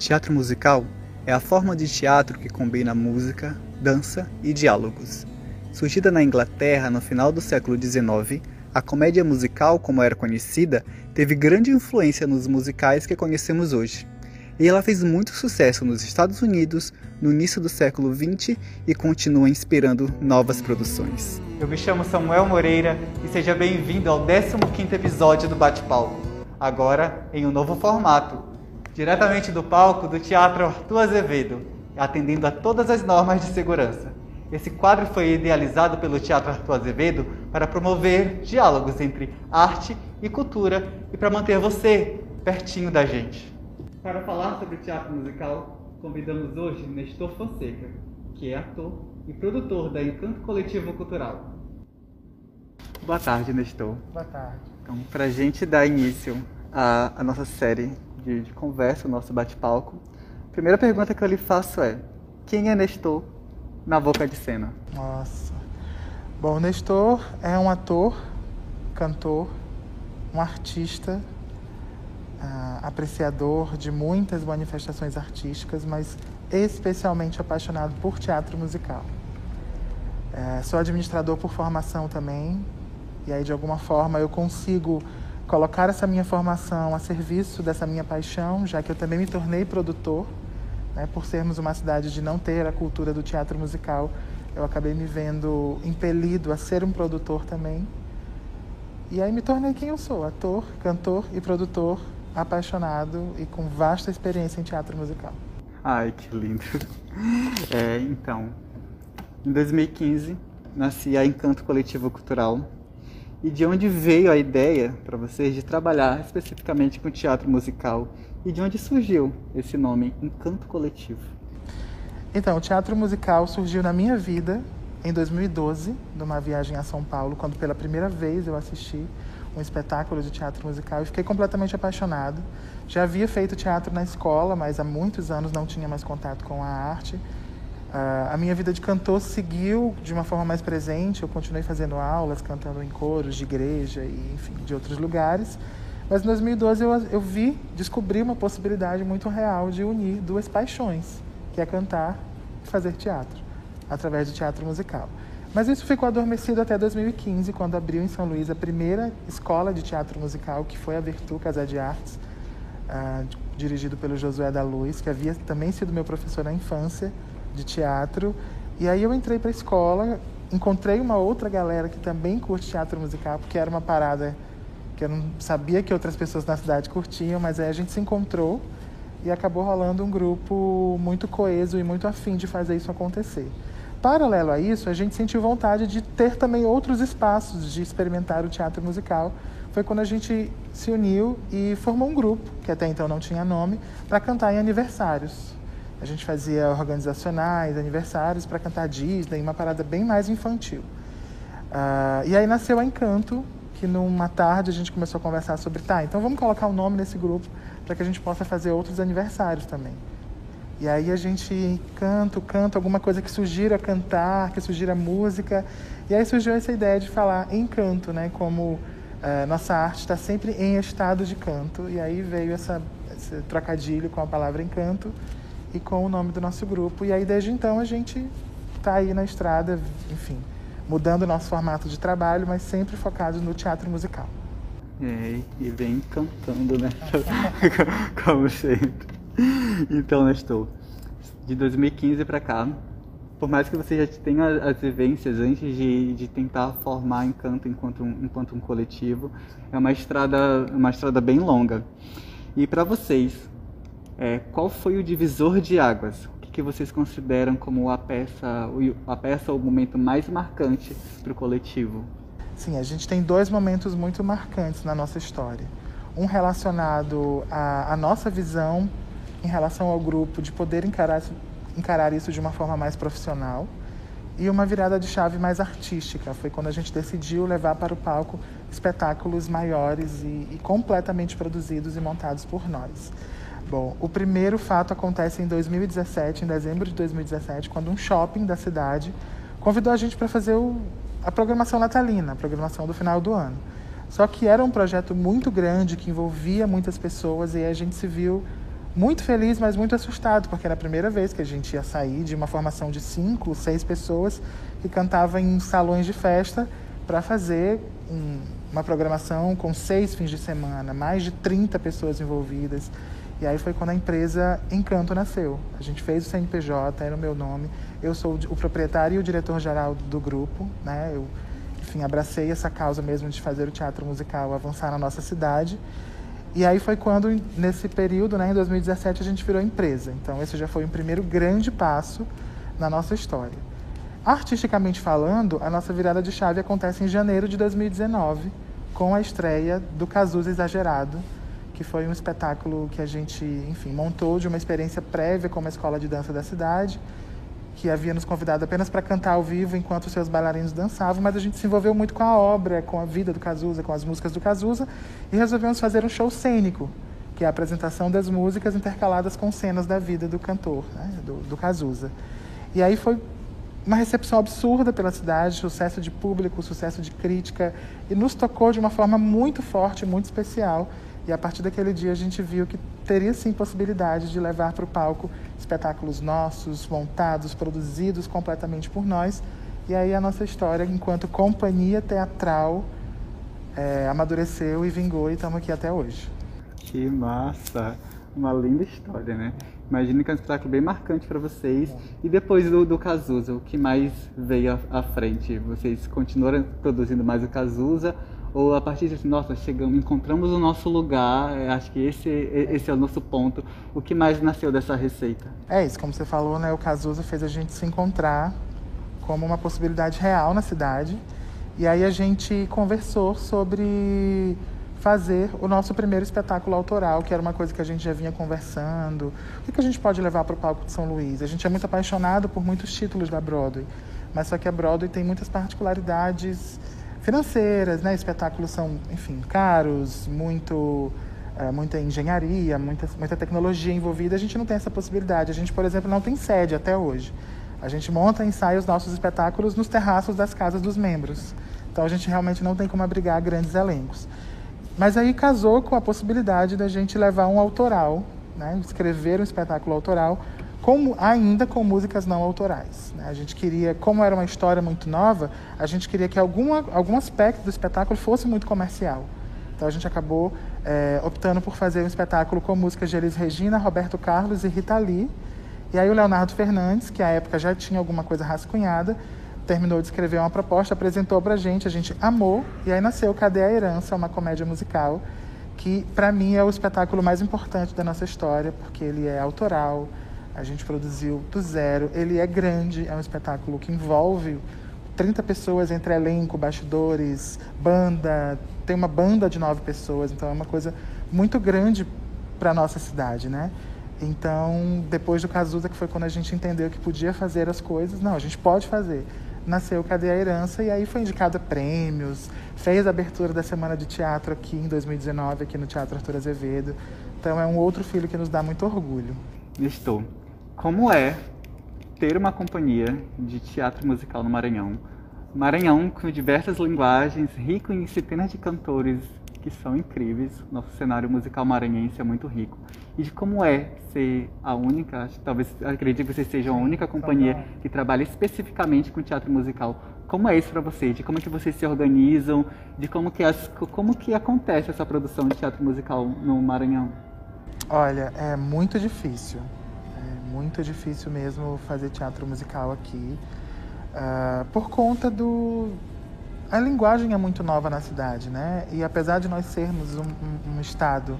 Teatro musical é a forma de teatro que combina música, dança e diálogos. Surgida na Inglaterra no final do século XIX, a comédia musical, como era conhecida, teve grande influência nos musicais que conhecemos hoje. E ela fez muito sucesso nos Estados Unidos no início do século XX e continua inspirando novas produções. Eu me chamo Samuel Moreira e seja bem-vindo ao 15º episódio do Bate-Palco, agora em um novo formato, diretamente do palco do Teatro Arthur Azevedo, atendendo a todas as normas de segurança. Esse quadro foi idealizado pelo Teatro Arthur Azevedo para promover diálogos entre arte e cultura e para manter você pertinho da gente. Para falar sobre teatro musical, convidamos hoje Nestor Fonseca, que é ator e produtor da Encanto Coletivo Cultural. Boa tarde, Nestor. Boa tarde. Então, para a gente dar início à, à nossa série de, de conversa, o nosso bate-palco. A primeira pergunta que eu lhe faço é: quem é Nestor na boca de cena? Nossa. Bom, Nestor é um ator, cantor, um artista, uh, apreciador de muitas manifestações artísticas, mas especialmente apaixonado por teatro musical. Uh, sou administrador por formação também, e aí de alguma forma eu consigo colocar essa minha formação a serviço dessa minha paixão, já que eu também me tornei produtor, né, por sermos uma cidade de não ter a cultura do teatro musical, eu acabei me vendo impelido a ser um produtor também. E aí me tornei quem eu sou, ator, cantor e produtor, apaixonado e com vasta experiência em teatro musical. Ai, que lindo. É, então, em 2015, nasci a Encanto Coletivo Cultural, e de onde veio a ideia para vocês de trabalhar especificamente com teatro musical e de onde surgiu esse nome, Encanto Coletivo? Então, o teatro musical surgiu na minha vida em 2012, numa viagem a São Paulo, quando pela primeira vez eu assisti um espetáculo de teatro musical e fiquei completamente apaixonado. Já havia feito teatro na escola, mas há muitos anos não tinha mais contato com a arte. A minha vida de cantor seguiu de uma forma mais presente. Eu continuei fazendo aulas, cantando em coros de igreja e, enfim, de outros lugares. Mas em 2012 eu, eu vi, descobri uma possibilidade muito real de unir duas paixões, que é cantar e fazer teatro, através do teatro musical. Mas isso ficou adormecido até 2015, quando abriu em São Luís a primeira escola de teatro musical, que foi a Virtu Casa de Artes, uh, dirigido pelo Josué da Luz, que havia também sido meu professor na infância de teatro. E aí eu entrei para a escola, encontrei uma outra galera que também curte teatro musical, porque era uma parada que eu não sabia que outras pessoas na cidade curtiam, mas aí a gente se encontrou e acabou rolando um grupo muito coeso e muito afim de fazer isso acontecer. Paralelo a isso, a gente sentiu vontade de ter também outros espaços de experimentar o teatro musical. Foi quando a gente se uniu e formou um grupo, que até então não tinha nome, para cantar em aniversários. A gente fazia organizacionais, aniversários para cantar Disney, uma parada bem mais infantil. Uh, e aí nasceu a Encanto, que numa tarde a gente começou a conversar sobre, tá, então vamos colocar o um nome nesse grupo para que a gente possa fazer outros aniversários também. E aí a gente canta, canta alguma coisa que sugira cantar, que sugira música. E aí surgiu essa ideia de falar em canto, né? Como uh, nossa arte está sempre em estado de canto. E aí veio essa, esse trocadilho com a palavra encanto e com o nome do nosso grupo. E aí, desde então, a gente está aí na estrada, enfim, mudando o nosso formato de trabalho, mas sempre focado no teatro musical. É, e vem cantando, né? Como sempre. Então, Nestor, de 2015 para cá, por mais que você já tenha as vivências antes de, de tentar formar Encanto enquanto um, enquanto um coletivo, é uma estrada, uma estrada bem longa. E para vocês, é, qual foi o divisor de águas? O que, que vocês consideram como a peça, a peça ou o momento mais marcante para o coletivo? Sim, a gente tem dois momentos muito marcantes na nossa história. Um relacionado à, à nossa visão em relação ao grupo de poder encarar, encarar isso de uma forma mais profissional e uma virada de chave mais artística. Foi quando a gente decidiu levar para o palco espetáculos maiores e, e completamente produzidos e montados por nós. Bom, o primeiro fato acontece em 2017, em dezembro de 2017, quando um shopping da cidade convidou a gente para fazer o, a programação natalina, a programação do final do ano. Só que era um projeto muito grande que envolvia muitas pessoas e a gente se viu muito feliz, mas muito assustado, porque era a primeira vez que a gente ia sair de uma formação de cinco, seis pessoas que cantava em salões de festa para fazer um, uma programação com seis fins de semana, mais de 30 pessoas envolvidas. E aí foi quando a empresa Encanto nasceu. A gente fez o CNPJ, era o meu nome. Eu sou o proprietário e o diretor-geral do grupo, né? Eu, enfim, abracei essa causa mesmo de fazer o teatro musical avançar na nossa cidade. E aí foi quando, nesse período, né, em 2017, a gente virou empresa. Então, esse já foi um primeiro grande passo na nossa história. Artisticamente falando, a nossa virada de chave acontece em janeiro de 2019, com a estreia do Cazuza Exagerado, que foi um espetáculo que a gente, enfim, montou de uma experiência prévia com uma escola de dança da cidade, que havia nos convidado apenas para cantar ao vivo enquanto os seus bailarinos dançavam, mas a gente se envolveu muito com a obra, com a vida do Cazuza, com as músicas do Cazuza, e resolvemos fazer um show cênico, que é a apresentação das músicas intercaladas com cenas da vida do cantor, né, do, do Cazuza. E aí foi uma recepção absurda pela cidade, sucesso de público, sucesso de crítica, e nos tocou de uma forma muito forte, muito especial. E a partir daquele dia a gente viu que teria sim possibilidade de levar para o palco espetáculos nossos, montados, produzidos completamente por nós. E aí a nossa história, enquanto companhia teatral, é, amadureceu e vingou e estamos aqui até hoje. Que massa! Uma linda história, né? Imagino que é um espetáculo bem marcante para vocês. E depois do, do Cazuza, o que mais veio à, à frente? Vocês continuaram produzindo mais o Cazuza ou a partir disso, nossa, chegamos, encontramos o nosso lugar, é, acho que esse, esse é o nosso ponto. O que mais nasceu dessa receita? É isso, como você falou, né, o Cazuza fez a gente se encontrar como uma possibilidade real na cidade. E aí a gente conversou sobre fazer o nosso primeiro espetáculo autoral, que era uma coisa que a gente já vinha conversando. O que a gente pode levar para o palco de São Luís? A gente é muito apaixonado por muitos títulos da Broadway, mas só que a Broadway tem muitas particularidades financeiras, né? Espetáculos são, enfim, caros, muito é, muita engenharia, muita, muita tecnologia envolvida. A gente não tem essa possibilidade. A gente, por exemplo, não tem sede até hoje. A gente monta e ensaia os nossos espetáculos nos terraços das casas dos membros. Então a gente realmente não tem como abrigar grandes elencos. Mas aí casou com a possibilidade da gente levar um autoral, né? escrever um espetáculo autoral como, ainda com músicas não autorais. Né? A gente queria, como era uma história muito nova, a gente queria que alguma, algum aspecto do espetáculo fosse muito comercial. Então a gente acabou é, optando por fazer um espetáculo com músicas de Elis Regina, Roberto Carlos e Rita Lee. E aí o Leonardo Fernandes, que à época já tinha alguma coisa rascunhada, terminou de escrever uma proposta, apresentou para a gente, a gente amou, e aí nasceu Cadê a Herança, uma comédia musical, que para mim é o espetáculo mais importante da nossa história, porque ele é autoral, a gente produziu do zero. Ele é grande, é um espetáculo que envolve 30 pessoas entre elenco, bastidores, banda. Tem uma banda de nove pessoas, então é uma coisa muito grande para nossa cidade, né? Então, depois do Cazuza, que foi quando a gente entendeu que podia fazer as coisas, não, a gente pode fazer. Nasceu Cadê a Herança e aí foi indicado a prêmios, fez a abertura da Semana de Teatro aqui em 2019, aqui no Teatro Arthur Azevedo. Então é um outro filho que nos dá muito orgulho. Estou como é ter uma companhia de teatro musical no Maranhão. Maranhão com diversas linguagens, rico em centenas de cantores que são incríveis. Nosso cenário musical maranhense é muito rico. E de como é ser a única, talvez acredito que vocês sejam a única companhia que trabalha especificamente com teatro musical. Como é isso para vocês? De como é que vocês se organizam? De como que, as, como que acontece essa produção de teatro musical no Maranhão? Olha, é muito difícil muito difícil mesmo fazer teatro musical aqui, uh, por conta do. A linguagem é muito nova na cidade, né? E apesar de nós sermos um, um, um estado,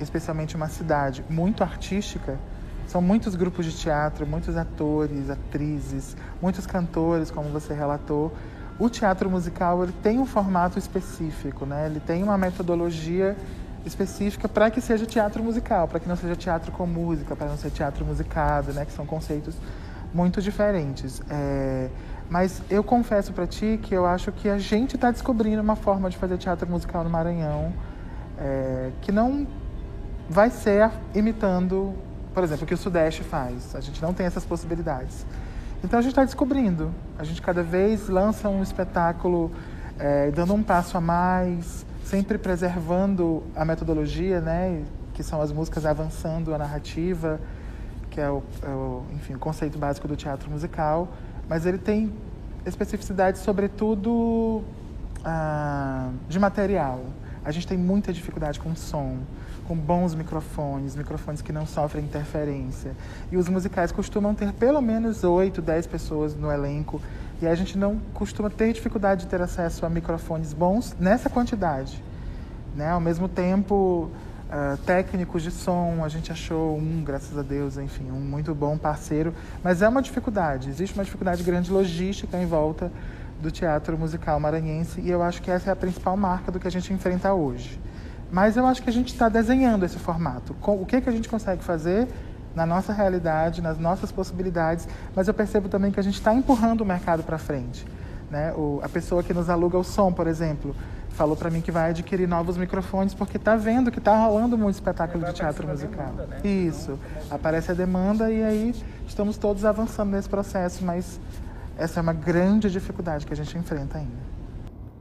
especialmente uma cidade, muito artística, são muitos grupos de teatro, muitos atores, atrizes, muitos cantores, como você relatou. O teatro musical ele tem um formato específico, né? Ele tem uma metodologia específica para que seja teatro musical, para que não seja teatro com música, para não ser teatro musicado, né? Que são conceitos muito diferentes. É... Mas eu confesso para ti que eu acho que a gente está descobrindo uma forma de fazer teatro musical no Maranhão é... que não vai ser imitando, por exemplo, o que o Sudeste faz. A gente não tem essas possibilidades. Então a gente está descobrindo. A gente cada vez lança um espetáculo é, dando um passo a mais, sempre preservando a metodologia, né, que são as músicas avançando a narrativa, que é o, é o, enfim, o conceito básico do teatro musical, mas ele tem especificidades, sobretudo ah, de material. A gente tem muita dificuldade com som, com bons microfones, microfones que não sofrem interferência. E os musicais costumam ter pelo menos 8, 10 pessoas no elenco. E a gente não costuma ter dificuldade de ter acesso a microfones bons nessa quantidade. Né? Ao mesmo tempo, uh, técnicos de som, a gente achou um, graças a Deus, enfim, um muito bom parceiro. Mas é uma dificuldade, existe uma dificuldade grande logística em volta do teatro musical maranhense e eu acho que essa é a principal marca do que a gente enfrenta hoje. Mas eu acho que a gente está desenhando esse formato. O que, que a gente consegue fazer na nossa realidade, nas nossas possibilidades, mas eu percebo também que a gente está empurrando o mercado para frente. Né? O, a pessoa que nos aluga o som, por exemplo, falou para mim que vai adquirir novos microfones porque está vendo que está rolando muito espetáculo de teatro musical. Demanda, né? Isso, aparece a demanda e aí estamos todos avançando nesse processo, mas essa é uma grande dificuldade que a gente enfrenta ainda.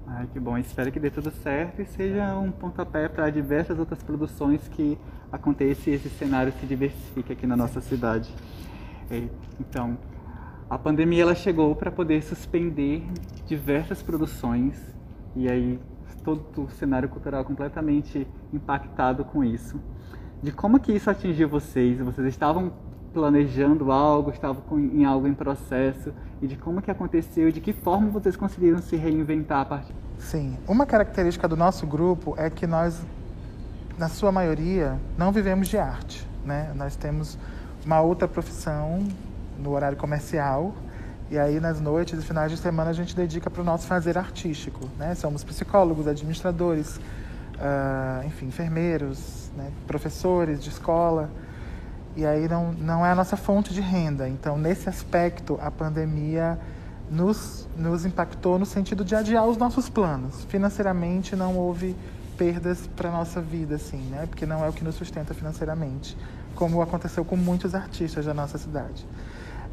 Ai, que bom. Espero que dê tudo certo e seja um pontapé para diversas outras produções que aconteçam e esse cenário se diversifique aqui na nossa cidade. É, então, a pandemia ela chegou para poder suspender diversas produções e aí todo o cenário cultural completamente impactado com isso. De como que isso atingiu vocês? Vocês estavam planejando algo, estavam em algo em processo e de como que aconteceu de que forma vocês conseguiram se reinventar a partir. Sim, uma característica do nosso grupo é que nós, na sua maioria, não vivemos de arte, né? Nós temos uma outra profissão no horário comercial e aí nas noites e finais de semana a gente dedica para o nosso fazer artístico, né? Somos psicólogos, administradores, uh, enfim, enfermeiros, né? professores de escola e aí não, não é a nossa fonte de renda. Então, nesse aspecto, a pandemia nos, nos impactou no sentido de adiar os nossos planos. Financeiramente, não houve perdas para nossa vida, assim, né? Porque não é o que nos sustenta financeiramente, como aconteceu com muitos artistas da nossa cidade.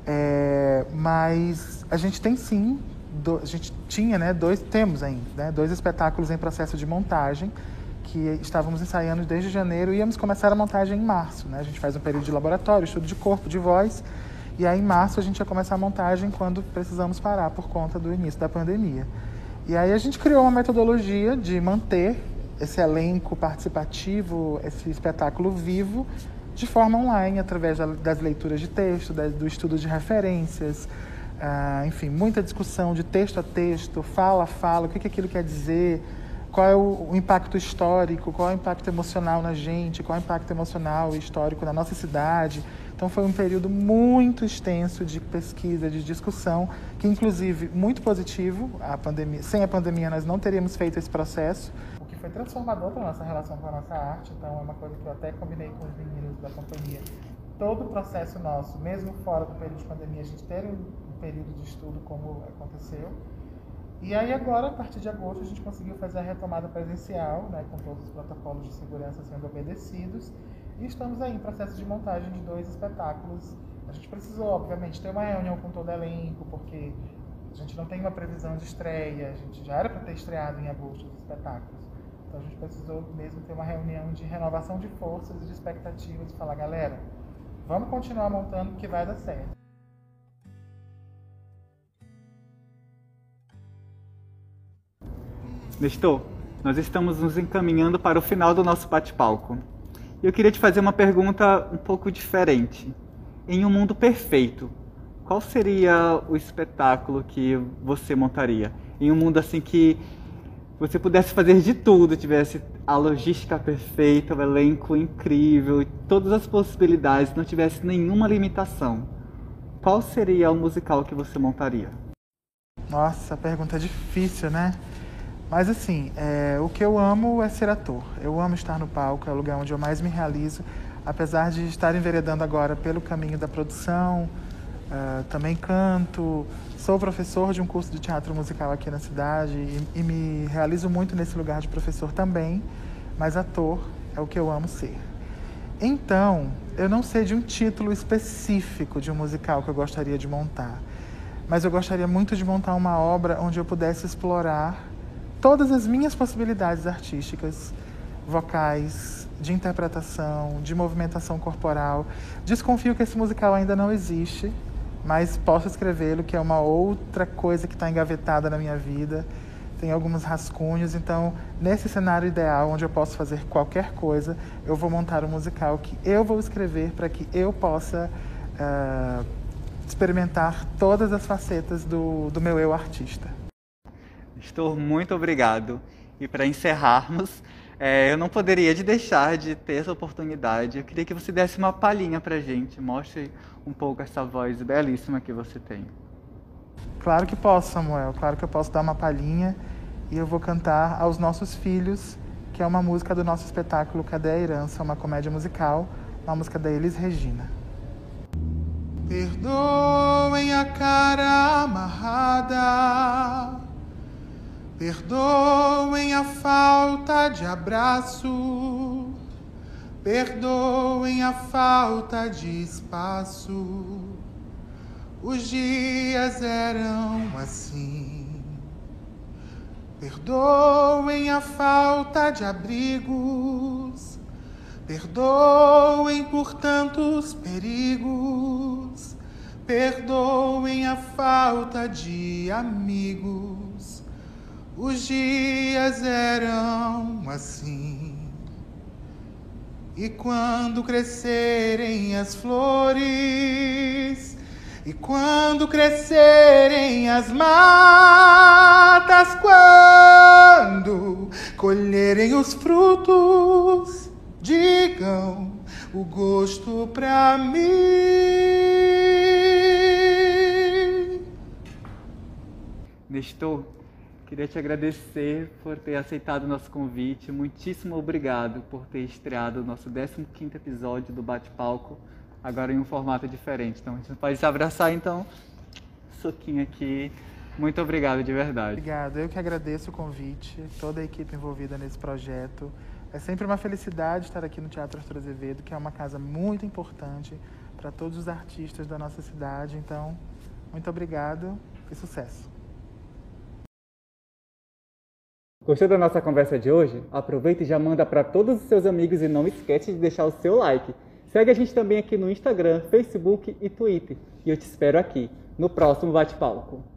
É, mas a gente tem sim, do, a gente tinha, né, dois, temos ainda, né, dois espetáculos em processo de montagem que estávamos ensaiando desde janeiro e íamos começar a montagem em março. Né? A gente faz um período de laboratório, estudo de corpo, de voz, e aí em março a gente ia começar a montagem quando precisamos parar por conta do início da pandemia. E aí a gente criou uma metodologia de manter esse elenco participativo, esse espetáculo vivo, de forma online, através das leituras de texto, do estudo de referências, ah, enfim, muita discussão de texto a texto, fala a fala, o que, aquilo quer dizer, qual é o, o, impacto histórico, qual é o impacto emocional na gente, qual é o impacto emocional e histórico na nossa cidade. Então foi um período muito extenso de pesquisa, de discussão, que inclusive muito positivo. A pandemia, sem a pandemia nós não teríamos feito esse processo, transformador para a nossa relação com a nossa arte. Então é uma coisa que eu até combinei com os meninos da companhia. Todo o processo nosso, mesmo fora do período de pandemia, a gente ter um período de estudo como aconteceu e aí agora, a partir de agosto, a gente conseguiu fazer a retomada presencial, né, com todos os protocolos de segurança sendo obedecidos. E estamos aí em processo de montagem de dois espetáculos. A gente precisou, obviamente, ter uma reunião com todo o elenco, porque a gente não tem uma previsão de estreia, a gente já era para ter estreado em agosto os espetáculos. Então a gente precisou mesmo ter uma reunião de renovação de forças e de expectativas e falar, galera, vamos continuar montando que vai dar certo. Nestor, nós estamos nos encaminhando para o final do nosso bate-palco. E eu queria te fazer uma pergunta um pouco diferente. Em um mundo perfeito, qual seria o espetáculo que você montaria? Em um mundo assim que você pudesse fazer de tudo, tivesse a logística perfeita, o elenco incrível, todas as possibilidades, não tivesse nenhuma limitação. Qual seria o musical que você montaria? Nossa, pergunta difícil, né? Mas assim, é, o que eu amo é ser ator. Eu amo estar no palco, é o lugar onde eu mais me realizo, apesar de estar enveredando agora pelo caminho da produção, uh, também canto, sou professor de um curso de teatro musical aqui na cidade e, e me realizo muito nesse lugar de professor também, mas ator é o que eu amo ser. Então, eu não sei de um título específico de um musical que eu gostaria de montar, mas eu gostaria muito de montar uma obra onde eu pudesse explorar todas as minhas possibilidades artísticas, vocais, de interpretação, de movimentação corporal. Desconfio que esse musical ainda não existe, mas posso escrevê-lo, que é uma outra coisa que está engavetada na minha vida. Tem alguns rascunhos, então nesse cenário ideal, onde eu posso fazer qualquer coisa, eu vou montar um musical que eu vou escrever para que eu possa uh, experimentar todas as facetas do, do meu eu artista. Estou muito obrigado. E para encerrarmos, é, eu não poderia de deixar de ter essa oportunidade. Eu queria que você desse uma palhinha para gente, mostre um pouco essa voz belíssima que você tem. Claro que posso, Samuel. Claro que eu posso dar uma palhinha e eu vou cantar aos nossos filhos, que é uma música do nosso espetáculo Cadê a Herança, uma comédia musical, uma música da Elis Regina. Perdoem a cara amarrada Perdoem a falta de abraço, perdoem a falta de espaço. Os dias eram assim. Perdoem a falta de abrigos, perdoem por tantos perigos, perdoem a falta de amigos os dias eram assim. E quando crescerem as flores, e quando crescerem as matas, quando colherem os frutos, digam o gosto pra mim. Nestor, Queria te agradecer por ter aceitado o nosso convite. Muitíssimo obrigado por ter estreado o nosso 15º episódio do Bate-Palco, agora em um formato diferente. Então, a gente pode se abraçar, então, soquinho aqui. Muito obrigado, de verdade. Obrigado. Eu que agradeço o convite, toda a equipe envolvida nesse projeto. É sempre uma felicidade estar aqui no Teatro Arthur Azevedo, que é uma casa muito importante para todos os artistas da nossa cidade. Então, muito obrigado e sucesso. Gostou da nossa conversa de hoje? Aproveita e já manda para todos os seus amigos e não esquece de deixar o seu like. Segue a gente também aqui no Instagram, Facebook e Twitter. E eu te espero aqui no próximo Bate-Palco.